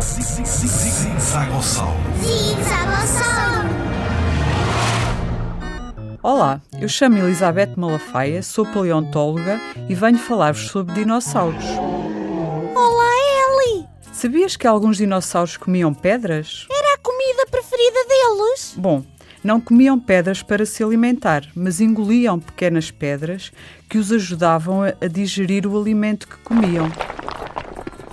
Zigzagossauro. Olá, eu chamo Elizabeth Malafaia, sou paleontóloga e venho falar-vos sobre dinossauros. Olá, Ellie! Sabias que alguns dinossauros comiam pedras? Era a comida preferida deles? Bom, não comiam pedras para se alimentar, mas engoliam pequenas pedras que os ajudavam a digerir o alimento que comiam.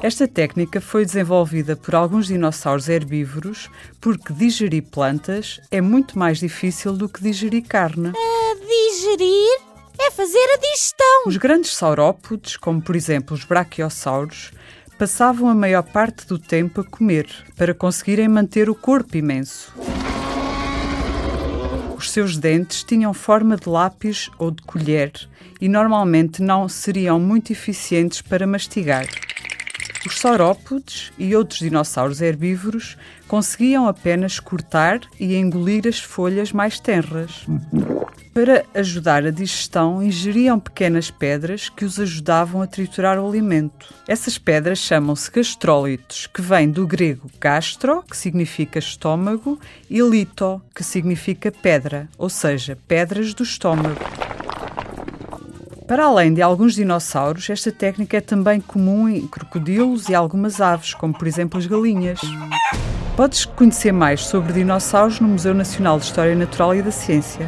Esta técnica foi desenvolvida por alguns dinossauros herbívoros porque digerir plantas é muito mais difícil do que digerir carne. A digerir é fazer a digestão. Os grandes saurópodes, como por exemplo os braquiosauros, passavam a maior parte do tempo a comer para conseguirem manter o corpo imenso. Os seus dentes tinham forma de lápis ou de colher e normalmente não seriam muito eficientes para mastigar. Os saurópodes e outros dinossauros herbívoros conseguiam apenas cortar e engolir as folhas mais tenras. Para ajudar a digestão, ingeriam pequenas pedras que os ajudavam a triturar o alimento. Essas pedras chamam-se gastrólitos, que vem do grego gastro, que significa estômago, e lito, que significa pedra, ou seja, pedras do estômago. Para além de alguns dinossauros, esta técnica é também comum em crocodilos e algumas aves, como por exemplo as galinhas. Podes conhecer mais sobre dinossauros no Museu Nacional de História Natural e da Ciência.